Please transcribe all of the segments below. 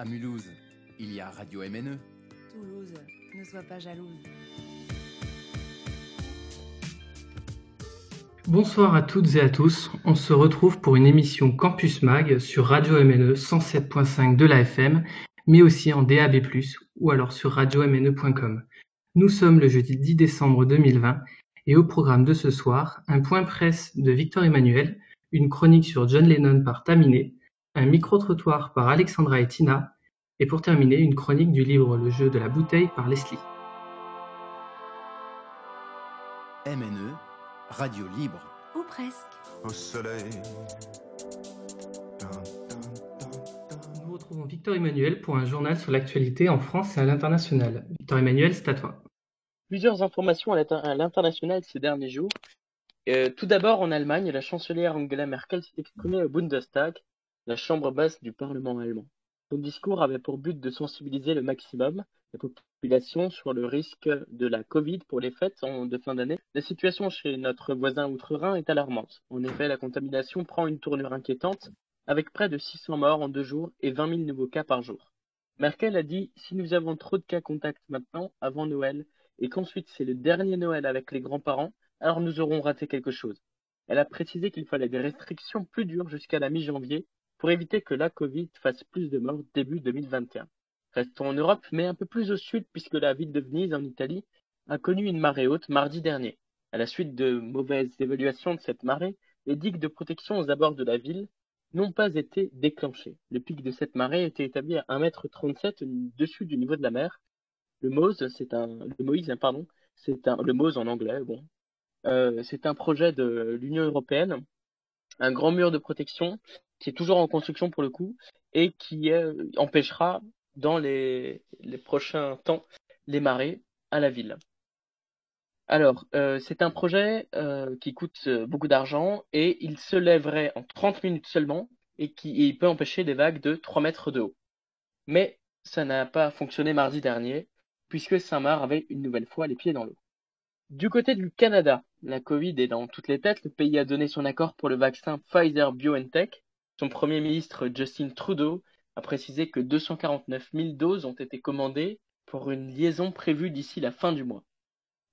À Mulhouse, il y a Radio MNE. Toulouse, ne sois pas jalouse. Bonsoir à toutes et à tous. On se retrouve pour une émission Campus Mag sur Radio MNE 107.5 de la FM, mais aussi en DAB+, ou alors sur radiomne.com. Nous sommes le jeudi 10 décembre 2020 et au programme de ce soir, un point presse de Victor Emmanuel, une chronique sur John Lennon par Taminé, un micro-trottoir par Alexandra et Tina, et pour terminer, une chronique du livre Le jeu de la bouteille par Leslie. MNE, radio libre. Ou presque. Au soleil. Nous retrouvons Victor Emmanuel pour un journal sur l'actualité en France et à l'international. Victor Emmanuel, c'est à toi. Plusieurs informations à l'international ces derniers jours. Euh, tout d'abord, en Allemagne, la chancelière Angela Merkel s'est exprimée au Bundestag, la chambre basse du Parlement allemand. Son discours avait pour but de sensibiliser le maximum la population sur le risque de la Covid pour les fêtes de fin d'année. La situation chez notre voisin outre-Rhin est alarmante. En effet, la contamination prend une tournure inquiétante, avec près de 600 morts en deux jours et 20 000 nouveaux cas par jour. Merkel a dit si nous avons trop de cas contacts maintenant, avant Noël, et qu'ensuite c'est le dernier Noël avec les grands-parents, alors nous aurons raté quelque chose. Elle a précisé qu'il fallait des restrictions plus dures jusqu'à la mi-janvier pour éviter que la Covid fasse plus de morts début 2021. Restons en Europe, mais un peu plus au sud puisque la ville de Venise, en Italie, a connu une marée haute mardi dernier. À la suite de mauvaises évaluations de cette marée, les digues de protection aux abords de la ville n'ont pas été déclenchées. Le pic de cette marée était établi à 1,37 m au-dessus du niveau de la mer. Le Mose, c'est un, le Moïse, pardon, c'est un, le en anglais, bon. Euh, c'est un projet de l'Union européenne, un grand mur de protection qui est toujours en construction pour le coup, et qui empêchera dans les, prochains temps les marées à la ville. Alors, euh, c'est un projet euh, qui coûte euh, beaucoup d'argent et il se lèverait en 30 minutes seulement et qui peut empêcher des vagues de 3 mètres de haut. Mais ça n'a pas fonctionné mardi dernier puisque Saint-Marc avait une nouvelle fois les pieds dans l'eau. Du côté du Canada, la Covid est dans toutes les têtes. Le pays a donné son accord pour le vaccin Pfizer BioNTech son Premier ministre Justin Trudeau a précisé que 249 000 doses ont été commandées pour une liaison prévue d'ici la fin du mois.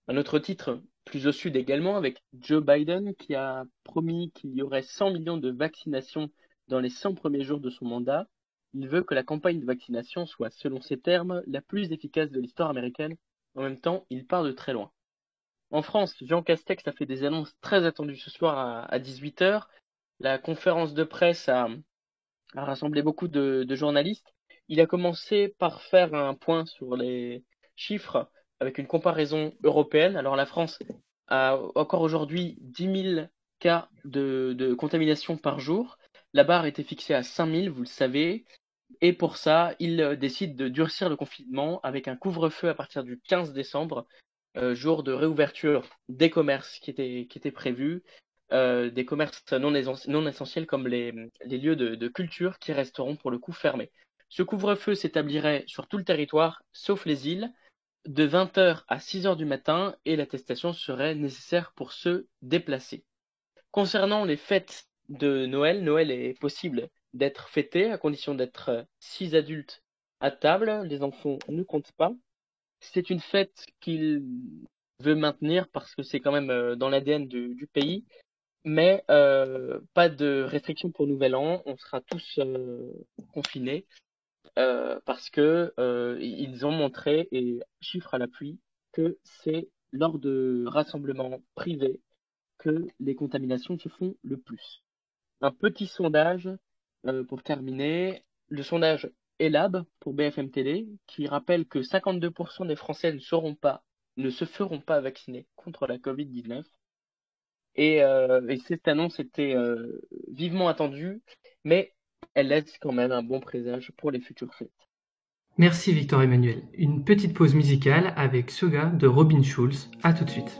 Un autre titre, plus au sud également, avec Joe Biden qui a promis qu'il y aurait 100 millions de vaccinations dans les 100 premiers jours de son mandat. Il veut que la campagne de vaccination soit, selon ses termes, la plus efficace de l'histoire américaine. En même temps, il part de très loin. En France, Jean Castex a fait des annonces très attendues ce soir à 18h la conférence de presse a, rassemblé beaucoup de, journalistes. Il a commencé par faire un point sur les chiffres avec une comparaison européenne. Alors la France a encore aujourd'hui 10 000 cas de, contamination par jour. La barre était fixée à 5 000, vous le savez. Et pour ça, il décide de durcir le confinement avec un couvre-feu à partir du 15 décembre, euh, jour de réouverture des commerces qui était, qui était prévu, euh, des commerces non, essentiels comme les, lieux de, culture qui resteront pour le coup fermés. Ce couvre-feu s'établirait sur tout le territoire, sauf les îles, de 20h à 6h du matin et l'attestation serait nécessaire pour se déplacer. Concernant les fêtes de Noël, Noël est possible d'être fêté à condition d'être six adultes à table, les enfants ne comptent pas. C'est une fête qu'il veut maintenir parce que c'est quand même euh, dans l'ADN du, pays mais euh, pas de restriction pour Nouvel An. On sera tous euh, confinés parce que ils ont montré et chiffre à l'appui que c'est lors de rassemblements privés que les contaminations se font le plus. Un petit sondage pour terminer. Le sondage ELAB pour BFM Télé qui rappelle que 52% des Français ne pas, ne se feront pas vacciner contre la Covid-19 euh, et, cette annonce était euh, vivement attendue, mais elle laisse quand même un bon présage pour les futures fêtes. Merci Victor Emmanuel. Une petite pause musicale avec Soga de Robin Schulz. À tout de suite.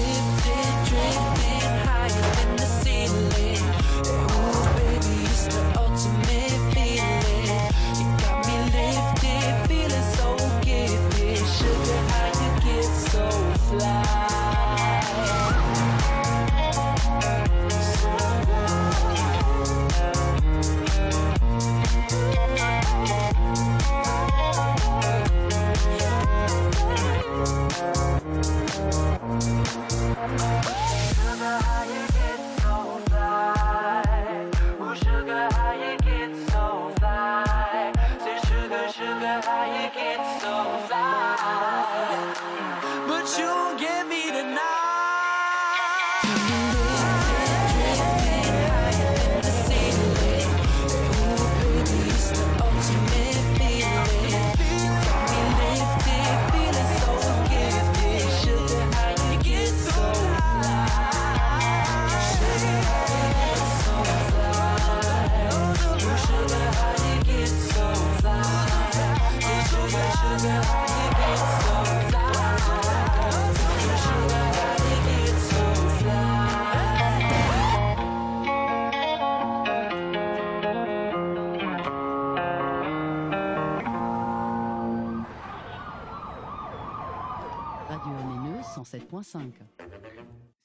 You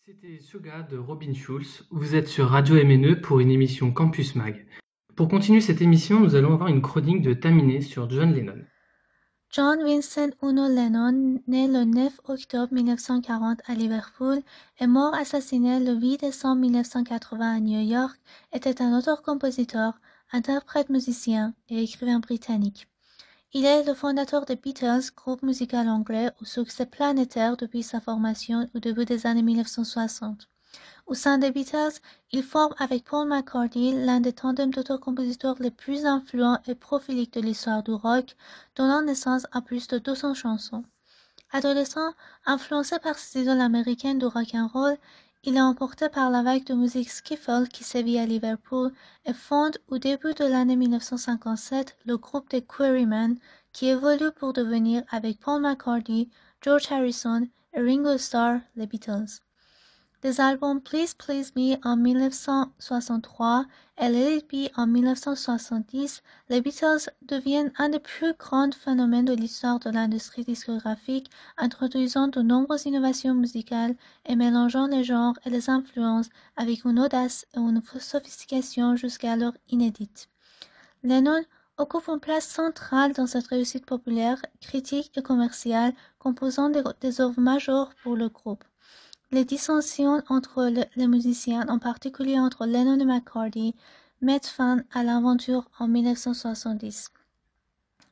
C'était Suga de Robin Schulz. Vous êtes sur Radio MNE pour une émission Campus Mag. Pour continuer cette émission, nous allons avoir une chronique de Taminé sur John Lennon. John Vincent Uno Lennon, né le 9 octobre 1940 à Liverpool, et mort assassiné le 8 décembre 1980 à New York, était un auteur-compositeur, interprète musicien et écrivain britannique. Il est le fondateur des Beatles, groupe musical anglais au succès planétaire depuis sa formation au début des années 1960. Au sein des Beatles, il forme avec Paul McCartney l'un des tandems d'autocompositeurs les plus influents et prolifiques de l'histoire du rock, donnant naissance à plus de 200 chansons. Adolescent, influencé par ses idoles américaines du rock and roll, il est emporté par la vague de musique skiffle qui sévit à Liverpool et fonde au début de l'année 1957 le groupe des Quarrymen qui évolue pour devenir avec Paul McCartney, George Harrison et Ringo Starr les Beatles. Des albums Please Please Me en 1963 et Let It Be en 1970, les Beatles deviennent un des plus grands phénomènes de l'histoire de l'industrie discographique, introduisant de nombreuses innovations musicales et mélangeant les genres et les influences avec une audace et une sophistication jusqu'alors inédites. Lennon occupe une place centrale dans cette réussite populaire, critique et commerciale, composant des, des œuvres majeures pour le groupe. Les dissensions entre le- les musiciens, en particulier entre Lennon et McCartney, mettent fin à l'aventure en 1970.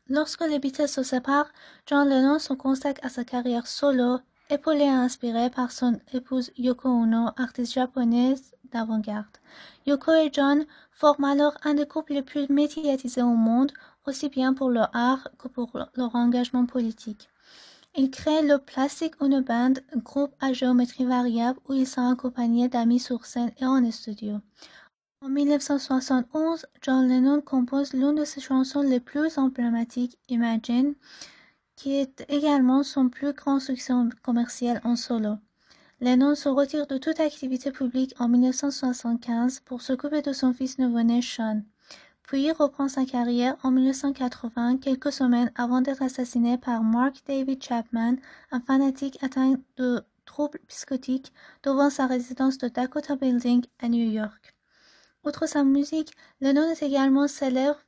Lorsque les Beatles se séparent, John Lennon se consacre à sa carrière solo, épaulé et inspiré par son épouse Yoko Ono, artiste japonaise d'avant-garde. Yoko et John forment alors un des couples les plus médiatisés au monde, aussi bien pour leur art que pour leur engagement politique. Ils créent le Plastic Ono Band, groupe à géométrie variable où ils sont accompagnés d'amis sur scène et en studio. En 1971, John Lennon compose l'une de ses chansons les plus emblématiques, Imagine, qui est également son plus grand succès commercial en solo. Lennon se retire de toute activité publique en 1975 pour s'occuper de son fils nouveau-né Sean. Puis reprend sa carrière en 1980, quelques semaines avant d'être assassiné par Mark David Chapman, un fanatique atteint de troubles psychotiques devant sa résidence de Dakota Building à New York. Outre sa musique, Lennon est également célèbre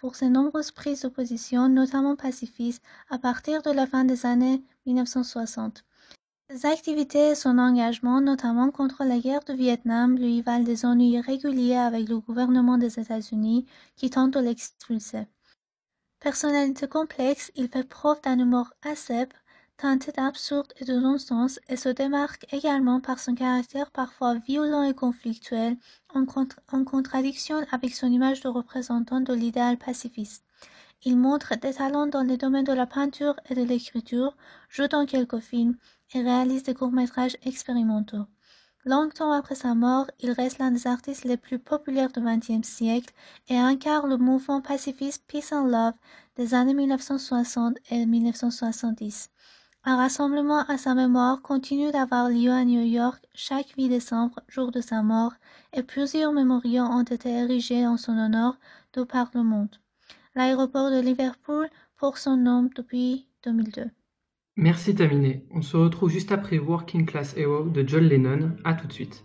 pour ses, nombreuses prises de position, notamment pacifistes, à partir de la fin des années 1960. Ses activités et son engagement, notamment contre la guerre du Vietnam, lui valent des ennuis réguliers avec le gouvernement des États-Unis qui tente de l'expulser. Personnalité complexe, il fait preuve d'un humour acep, teinté d'absurde et de non-sens et se démarque également par son caractère parfois violent et conflictuel, en, en contradiction avec son image de représentant de l'idéal pacifiste. Il montre des talents dans les domaines de la peinture et de l'écriture, joue dans quelques films et réalise des courts-métrages expérimentaux. Longtemps après sa mort, il reste l'un des artistes les plus populaires du XXe siècle et incarne le mouvement pacifiste Peace and Love des années 1960 et 1970. Un rassemblement à sa mémoire continue d'avoir lieu à New York chaque 8 décembre, jour de sa mort, et plusieurs mémoriaux ont été érigés en son honneur de par le monde. L'aéroport de Liverpool porte son nom depuis 2002. Merci Taminé. On se retrouve juste après Working Class Hero de John Lennon. À tout de suite.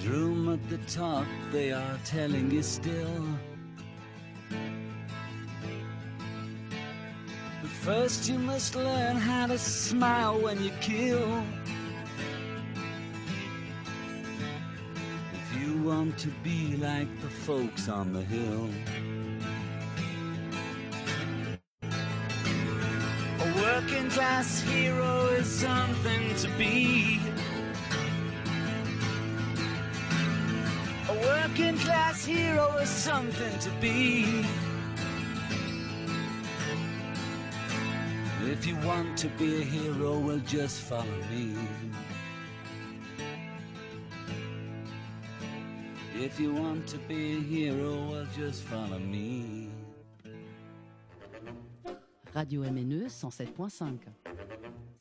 There's room at the top, they are telling you still. But first, you must learn how to smile when you kill. If you want to be like the folks on the hill. A working class hero is something to be. Working class hero is something to be. If you want to be a hero, well, just follow me. If you want to be a hero, well, just follow me. Radio MNE 107.5.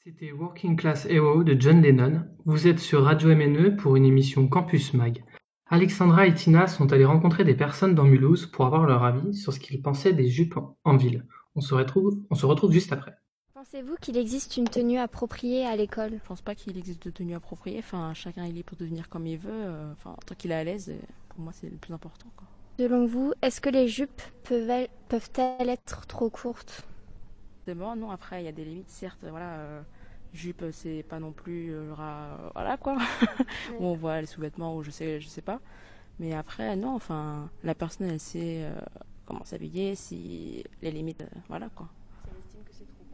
C'était Working Class Hero de John Lennon. Vous êtes sur Radio MNE pour une émission Campus Mag. Alexandra et Tina sont allées rencontrer des personnes dans Mulhouse pour avoir leur avis sur ce qu'ils pensaient des jupes en ville. On se retrouve, on se retrouve juste après. Pensez-vous qu'il existe une tenue appropriée à l'école? Je pense pas qu'il existe de tenue appropriée. Enfin, chacun est libre de devenir comme il veut. euh, Enfin, tant qu'il est à l'aise, euh, pour moi, c'est le plus important. Quoi. Selon vous, est-ce que les jupes peuvent-elles être trop courtes? C'est bon, non. Après, il y a des limites, certes. Voilà, euh, jupe, c'est pas non plus euh, genre, euh, voilà quoi. Où on voit les sous-vêtements ou je sais, je sais pas. Mais après, non. Enfin, la personne, elle sait euh, comment s'habiller, si les limites, euh, voilà quoi.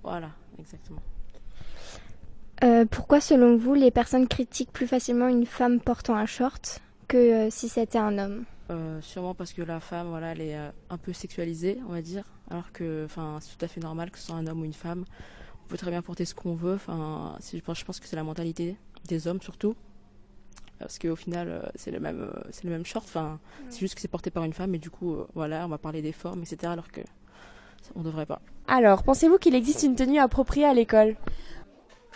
Voilà, exactement. Euh, Pourquoi, selon vous, les personnes critiquent plus facilement une femme portant un short que euh, si c'était un homme? Euh, sûrement parce que la femme, voilà, elle est euh, un peu sexualisée, on va dire, alors que, enfin, c'est tout à fait normal que ce soit un homme ou une femme. On peut très bien porter ce qu'on veut. Enfin, je pense, que c'est la mentalité des hommes surtout, parce qu'au final, euh, c'est le même, euh, c'est le même short. Enfin, c'est juste que c'est porté par une femme et du coup, euh, voilà, on va parler des formes, etc. Alors que on devrait pas. Alors, pensez-vous qu'il existe une tenue appropriée à l'école?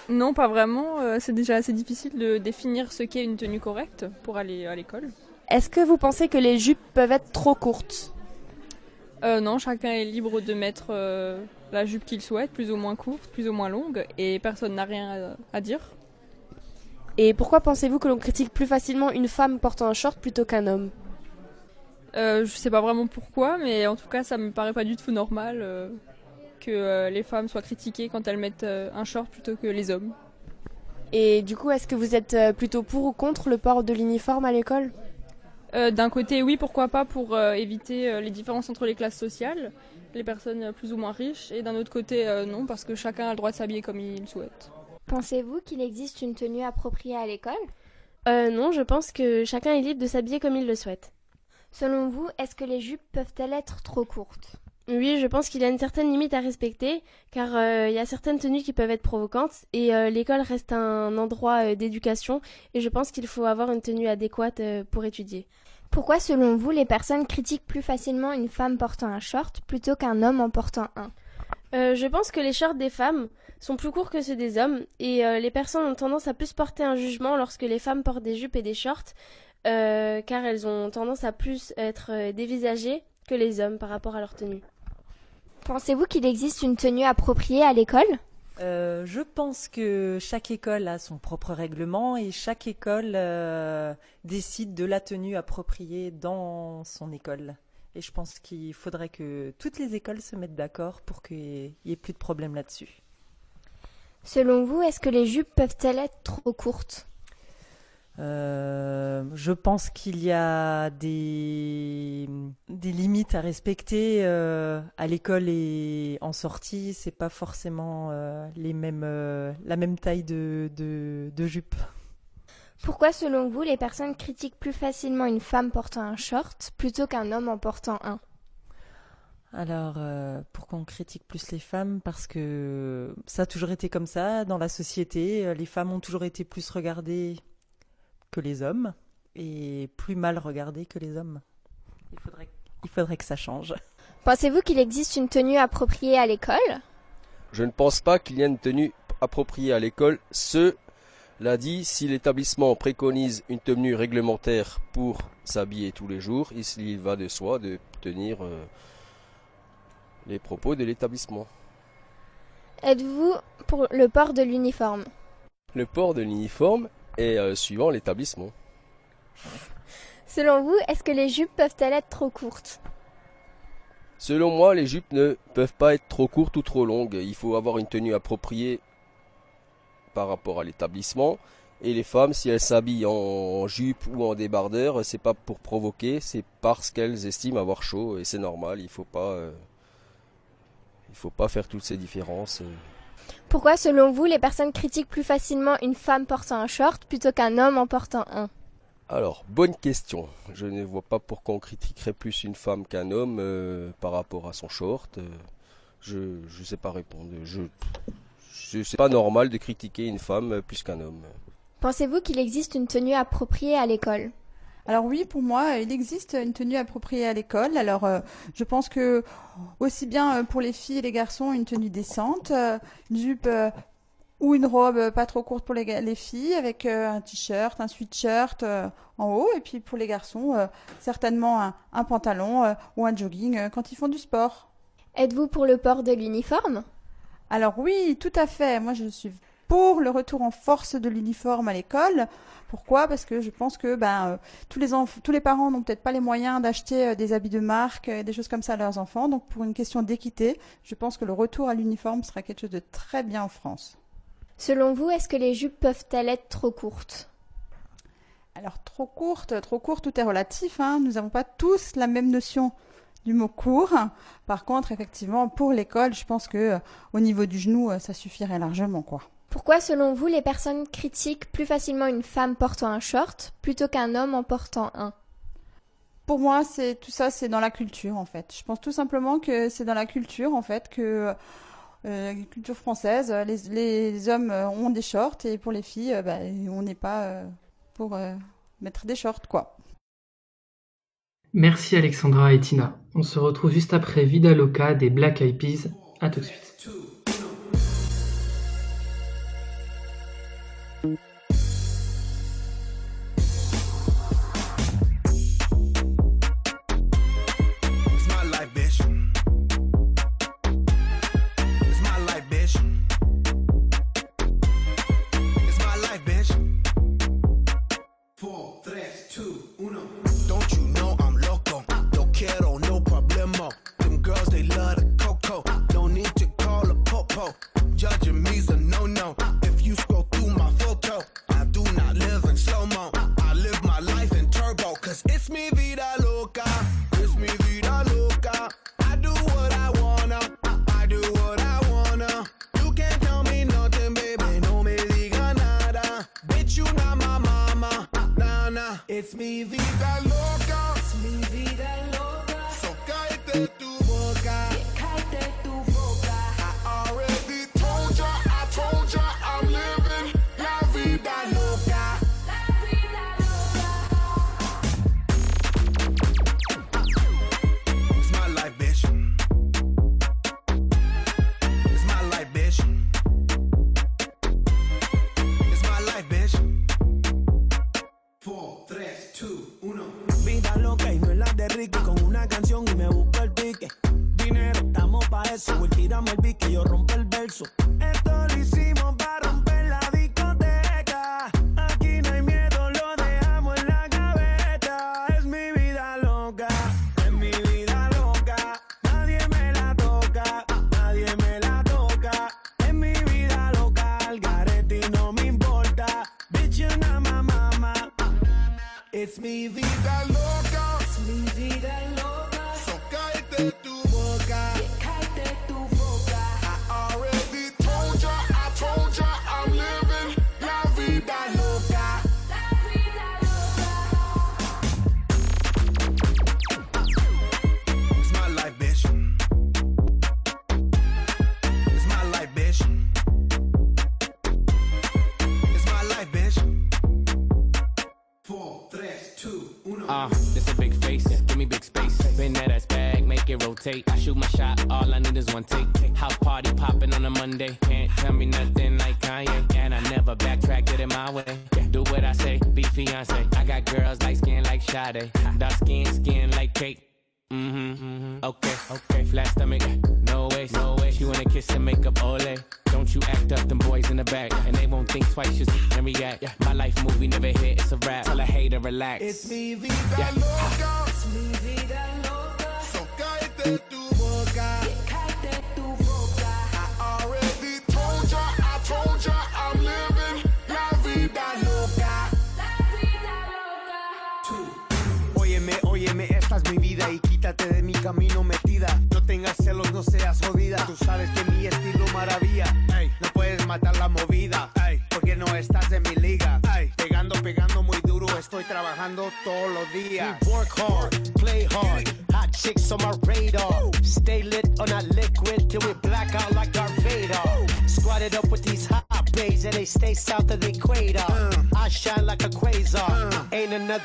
Non, pas vraiment. C'est déjà assez difficile de définir ce qu'est une tenue correcte pour aller à l'école. Est-ce que vous pensez que les jupes peuvent être trop courtes? Euh, non, chacun est libre de mettre euh, la jupe qu'il souhaite, plus ou moins courte, plus ou moins longue, et personne n'a rien à, à dire. Et pourquoi pensez-vous que l'on critique plus facilement une femme portant un short plutôt qu'un homme? Euh, je sais pas vraiment pourquoi, mais en tout cas, ça me paraît pas du tout normal euh, que euh, les femmes soient critiquées quand elles mettent euh, un short plutôt que les hommes. Et du coup, est-ce que vous êtes plutôt pour ou contre le port de l'uniforme à l'école? Euh, D'un côté, oui, pourquoi pas pour euh, éviter euh, les différences entre les classes sociales, les personnes euh, plus ou moins riches, et d'un autre côté, euh, non, parce que chacun a le droit de s'habiller comme il souhaite. Pensez-vous qu'il existe une tenue appropriée à l'école? Euh, Non, je pense que chacun est libre de s'habiller comme il le souhaite. Selon vous, est-ce que les jupes peuvent-elles être trop courtes? Oui, je pense qu'il y a une certaine limite à respecter, car euh, il y a certaines tenues qui peuvent être provocantes, et euh, l'école reste un endroit euh, d'éducation, et je pense qu'il faut avoir une tenue adéquate pour étudier. Pourquoi, selon vous, les personnes critiquent plus facilement une femme portant un short plutôt qu'un homme en portant un? Euh, je pense que les shorts des femmes sont plus courts que ceux des hommes, et euh, les personnes ont tendance à plus porter un jugement lorsque les femmes portent des jupes et des shorts, euh, car elles ont tendance à plus être dévisagées que les hommes par rapport à leur tenue. Pensez-vous qu'il existe une tenue appropriée à l'école? Euh, je pense que chaque école a son propre règlement et chaque école euh, décide de la tenue appropriée dans son école. Et je pense qu'il faudrait que toutes les écoles se mettent d'accord pour qu'il n'y ait plus de problème là-dessus. Selon vous, est-ce que les jupes peuvent-elles être trop courtes? Euh, je pense qu'il y a des, des limites à respecter euh, à l'école et en sortie. C'est pas forcément euh, les mêmes, euh, la même taille de, de, de jupe. Pourquoi, selon vous, les personnes critiquent plus facilement une femme portant un short plutôt qu'un homme en portant un? Alors, pourquoi on critique plus les femmes? Parce que ça a toujours été comme ça dans la société. Les femmes ont toujours été plus regardées que les hommes et plus mal regardées que les hommes. Il faudrait, il faudrait que ça change. Pensez-vous qu'il existe une tenue appropriée à l'école? Je ne pense pas qu'il y ait une tenue appropriée à l'école. Cela dit, si l'établissement préconise une tenue réglementaire pour s'habiller tous les jours, il va de soi de tenir euh, les propos de l'établissement. Êtes-vous pour le port de l'uniforme? Le port de l'uniforme est euh, suivant l'établissement. Selon vous, est-ce que les jupes peuvent-elles être trop courtes? Selon moi, les jupes ne peuvent pas être trop courtes ou trop longues. Il faut avoir une tenue appropriée par rapport à l'établissement. Et les femmes, si elles s'habillent en jupe ou en débardeur, c'est pas pour provoquer, c'est parce qu'elles estiment avoir chaud et c'est normal. Il faut pas, euh, il faut pas faire toutes ces différences. euh. Pourquoi, selon vous, les personnes critiquent plus facilement une femme portant un short plutôt qu'un homme en portant un? Alors, bonne question. Je ne vois pas pourquoi on critiquerait plus une femme qu'un homme euh, par rapport à son short. Euh, je ne sais pas répondre. Je, je c'est pas normal de critiquer une femme plus qu'un homme. Pensez-vous qu'il existe une tenue appropriée à l'école? Alors oui, pour moi, il existe une tenue appropriée à l'école. Alors euh, je pense que aussi bien pour les filles et les garçons, une tenue décente, une jupe ou une robe pas trop courte pour les, filles avec euh, un t-shirt, un sweatshirt euh, en haut et puis pour les garçons euh, certainement un, pantalon ou un jogging quand ils font du sport. Êtes-vous pour le port de l'uniforme? Alors oui, tout à fait. Moi je suis pour le retour en force de l'uniforme à l'école. Pourquoi? Parce que je pense que ben tous les tous les parents n'ont peut-être pas les moyens d'acheter des habits de marque, des choses comme ça à leurs enfants. Donc pour une question d'équité, je pense que le retour à l'uniforme sera quelque chose de très bien en France. Selon vous, est-ce que les jupes peuvent-elles être trop courtes? Alors trop courtes, trop courtes, tout est relatif. Hein. Nous n'avons pas tous la même notion du mot court. Par contre, effectivement, pour l'école, je pense que euh, au niveau du genou, euh, ça suffirait largement, quoi. Pourquoi, selon vous, les personnes critiquent plus facilement une femme portant un short plutôt qu'un homme en portant un? Pour moi, c'est tout ça, c'est dans la culture, en fait. Je pense tout simplement que c'est dans la culture, en fait, que euh, culture française, les, les, hommes euh, ont des shorts et pour les filles, euh, bah, on n'est pas euh, pour mettre des shorts, quoi. Merci Alexandra et Tina. On se retrouve juste après Vida Loca des Black Eyed Peas. À tout de suite.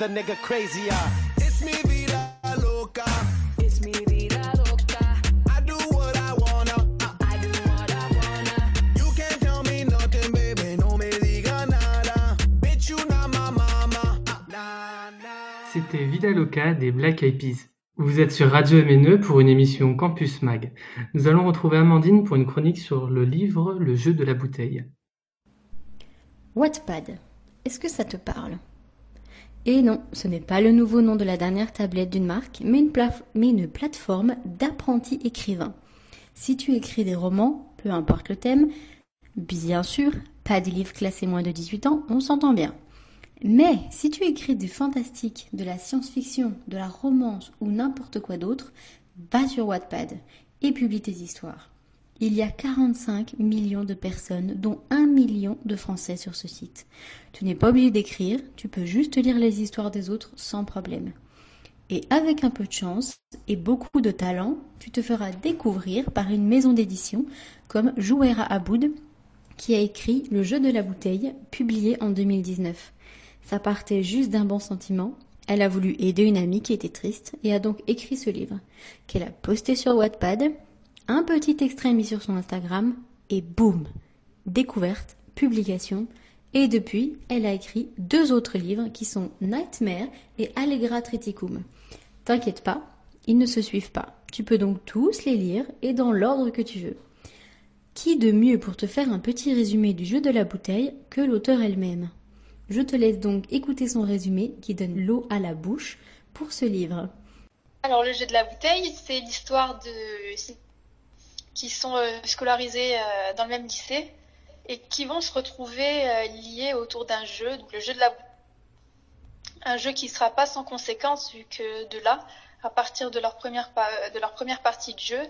Ain't another nigga crazier. It's mi vida loca. It's mi vida loca. I do what I wanna. I do what I wanna. You can't tell me nothing, baby. No me diga nada. Bitch, you not my mama. C'était Vida Loca des Black Eyed Peas. Vous êtes sur Radio MNE pour une émission Campus Mag. Nous allons retrouver Amandine pour une chronique sur le livre Le jeu de la bouteille. Wattpad, est-ce que ça te parle? Et non, ce n'est pas le nouveau nom de la dernière tablette d'une marque, mais une, plateforme d'apprentis écrivains. Si tu écris des romans, peu importe le thème, bien sûr, pas des livres classés moins de 18 ans, on s'entend bien. Mais si tu écris du fantastique, de la science-fiction, de la romance ou n'importe quoi d'autre, va sur Wattpad et publie tes histoires. Il y a 45 millions de personnes, dont 1 million de Français sur ce site. Tu n'es pas obligé d'écrire, tu peux juste lire les histoires des autres sans problème. Et avec un peu de chance et beaucoup de talent, tu te feras découvrir par une maison d'édition comme Jouera Aboud, qui a écrit Le jeu de la bouteille, publié en 2019. Ça partait juste d'un bon sentiment. Elle a voulu aider une amie qui était triste et a donc écrit ce livre, qu'elle a posté sur Wattpad, un petit extrait mis sur son Instagram, et boum Découverte, publication, et depuis, elle a écrit deux autres livres qui sont Nightmare et Allegra Triticum. T'inquiète pas, ils ne se suivent pas. Tu peux donc tous les lire et dans l'ordre que tu veux. Qui de mieux pour te faire un petit résumé du jeu de la bouteille que l'auteur elle-même? Je te laisse donc écouter son résumé qui donne l'eau à la bouche pour ce livre. Alors le jeu de la bouteille, c'est l'histoire de qui sont euh, scolarisés euh, dans le même lycée et qui vont se retrouver euh, liés autour d'un jeu, donc le jeu de la un jeu qui sera pas sans conséquence vu que de là, à partir de leur première partie de jeu,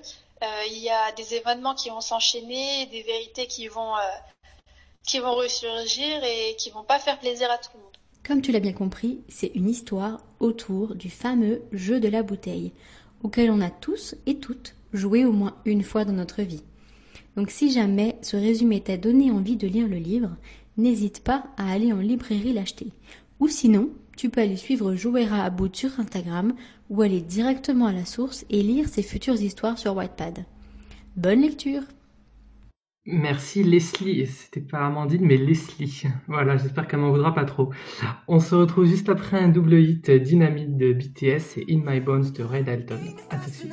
il y a des événements qui vont s'enchaîner, des vérités qui vont euh, ressurgir et qui vont pas faire plaisir à tout le monde. Comme tu l'as bien compris, c'est une histoire autour du fameux jeu de la bouteille, auquel on a tous et toutes joué au moins une fois dans notre vie. Donc si jamais ce résumé t'a donné envie de lire le livre, n'hésite pas à aller en librairie l'acheter. Ou sinon, tu peux aller suivre Jouera Aboud sur Instagram ou aller directement à la source et lire ses futures histoires sur Wattpad. Bonne lecture Merci Leslie, c'était pas Amandine mais Leslie. Voilà, j'espère qu'elle m'en voudra pas trop. On se retrouve juste après un double hit Dynamite de BTS et In My Bones de Ray Dalton. À tout de suite.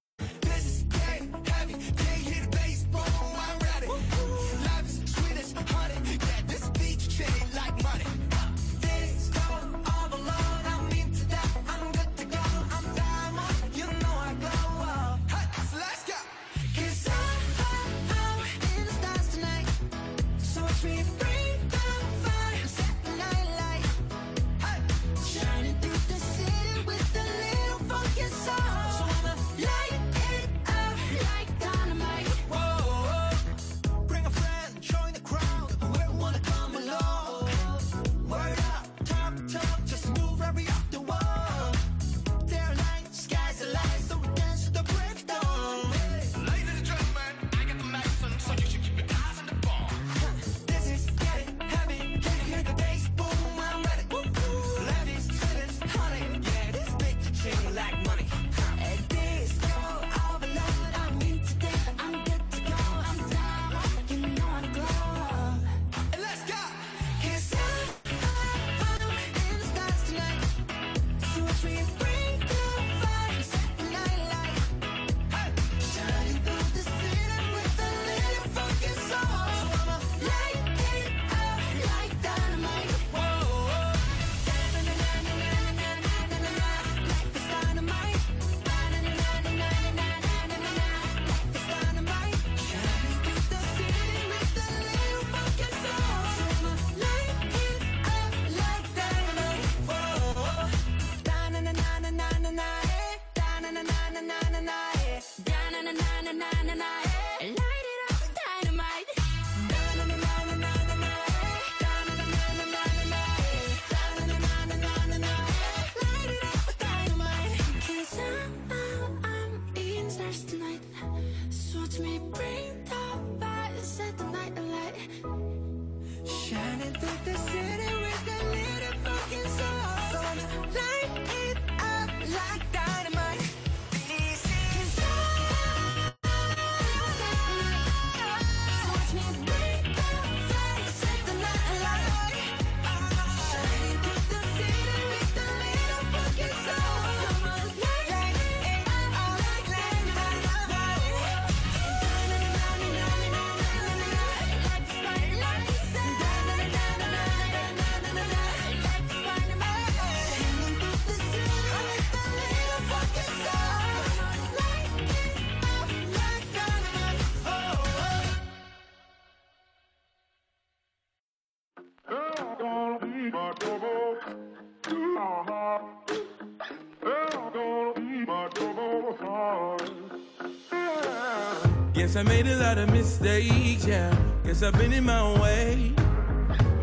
Guess I made a lot of mistakes, yeah. Guess I've been in my own way.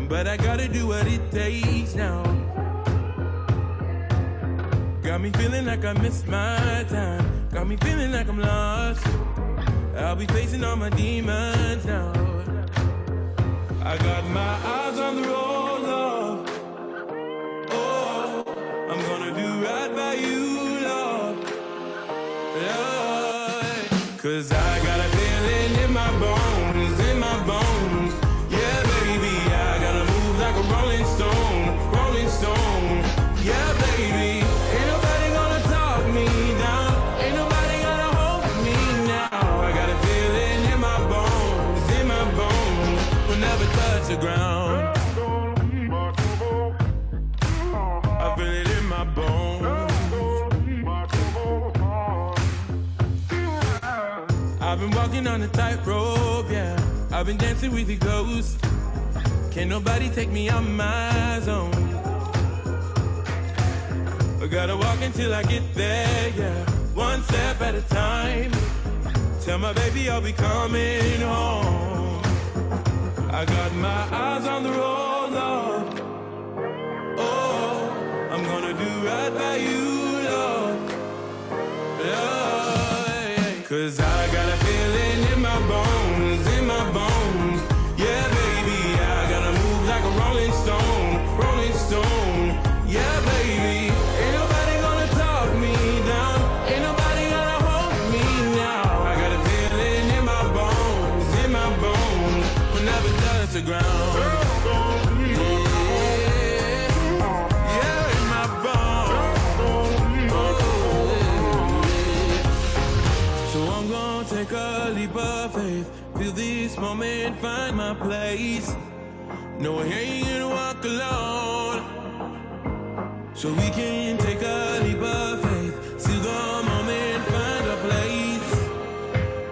But I gotta do what it takes now. Got me feeling like I missed my time. Got me feeling like I'm lost. I'll be facing all my demons now. I got my eyes I've been dancing with the ghosts. Can't nobody take me out my zone. I gotta walk until I get there, yeah. One step at a time. Tell my baby I'll be coming home. I got my eyes on the road, love. Oh, I'm gonna do right by you, take a leap of faith. Feel this moment, find my place. No, I ain't gonna walk alone. So we can take a leap of faith. See the moment, find a place.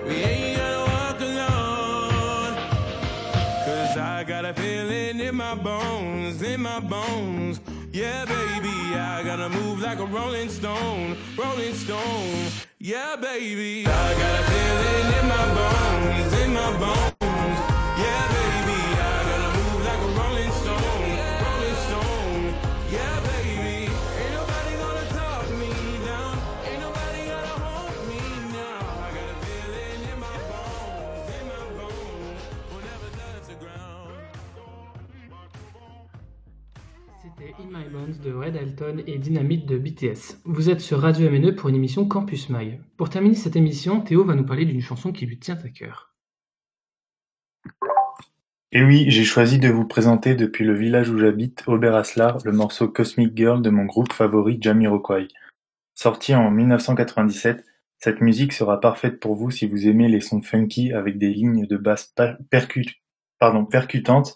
We ain't gonna walk alone. Cause I got a feeling in my bones, in my bones. Yeah, baby, I gotta move like a rolling stone, rolling stone. Yeah, baby, I got a feeling in my bones, in my bones. Yeah, baby, De Red Alton et Dynamite de BTS. Vous êtes sur Radio MNE pour une émission Campus Mag. Pour terminer cette émission, Théo va nous parler d'une chanson qui lui tient à cœur. Et oui, j'ai choisi de vous présenter depuis le village où j'habite, Oberaslar, le morceau Cosmic Girl de mon groupe favori Jamiroquai. Sorti en 1997, cette musique sera parfaite pour vous si vous aimez les sons funky avec des lignes de basse percutantes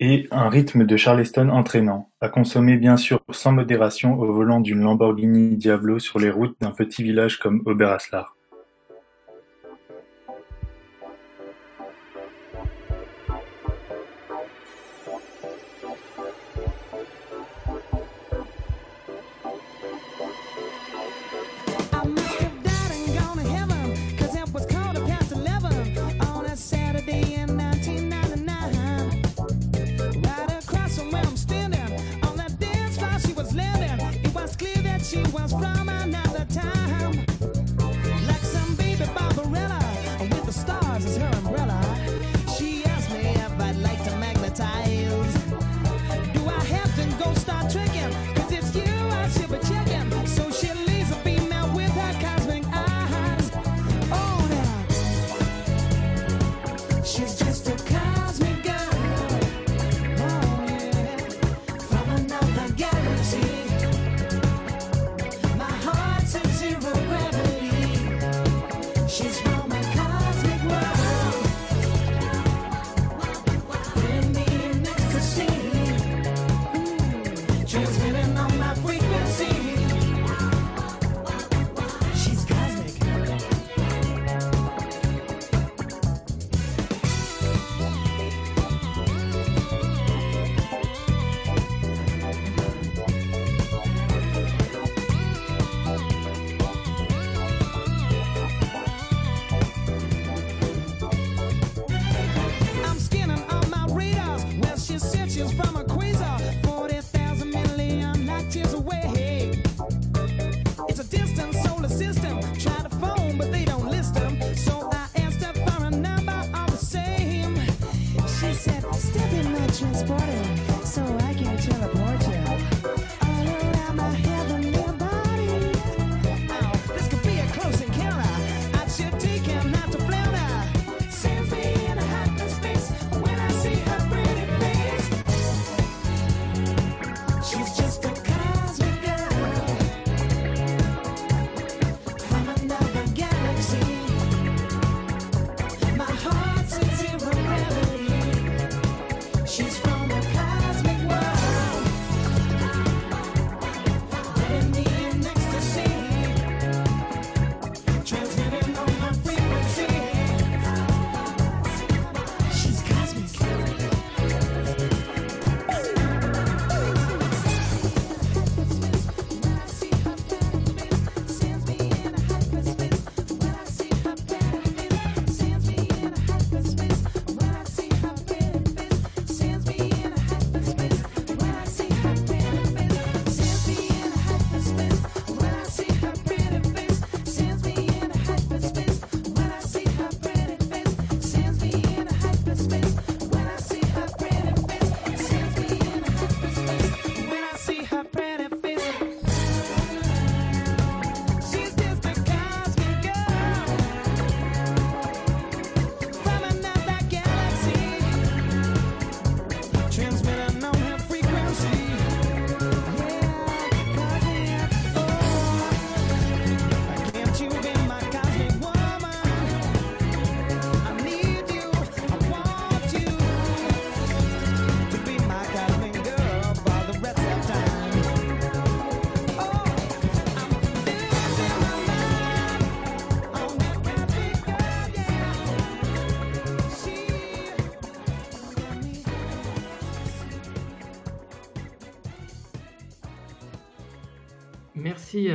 et un rythme de Charleston entraînant, à consommer bien sûr sans modération au volant d'une Lamborghini Diablo sur les routes d'un petit village comme Oberaslar.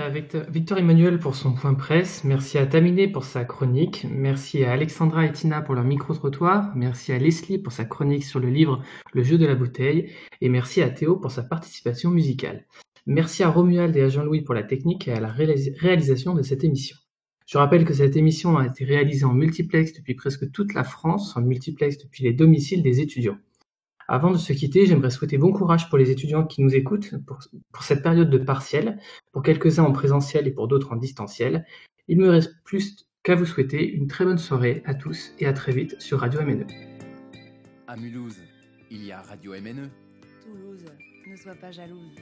À Victor, Emmanuel pour son point presse, merci à Taminé pour sa chronique, merci à Alexandra et Tina pour leur micro-trottoir, merci à Leslie pour sa chronique sur le livre Le jeu de la bouteille, et merci à Théo pour sa participation musicale. Merci à Romuald et à Jean-Louis pour la technique et à la réalis- réalisation de cette émission. Je rappelle que cette émission a été réalisée en multiplex depuis presque toute la France, en multiplex depuis les domiciles des étudiants. Avant de se quitter, j'aimerais souhaiter bon courage pour les étudiants qui nous écoutent pour, pour cette période de partiel, pour quelques-uns en présentiel et pour d'autres en distanciel. Il me reste plus qu'à vous souhaiter une très bonne soirée à tous et à très vite sur Radio. MNE. À Mulhouse, il y a Radio MNE. Toulouse, ne sois pas jalouse.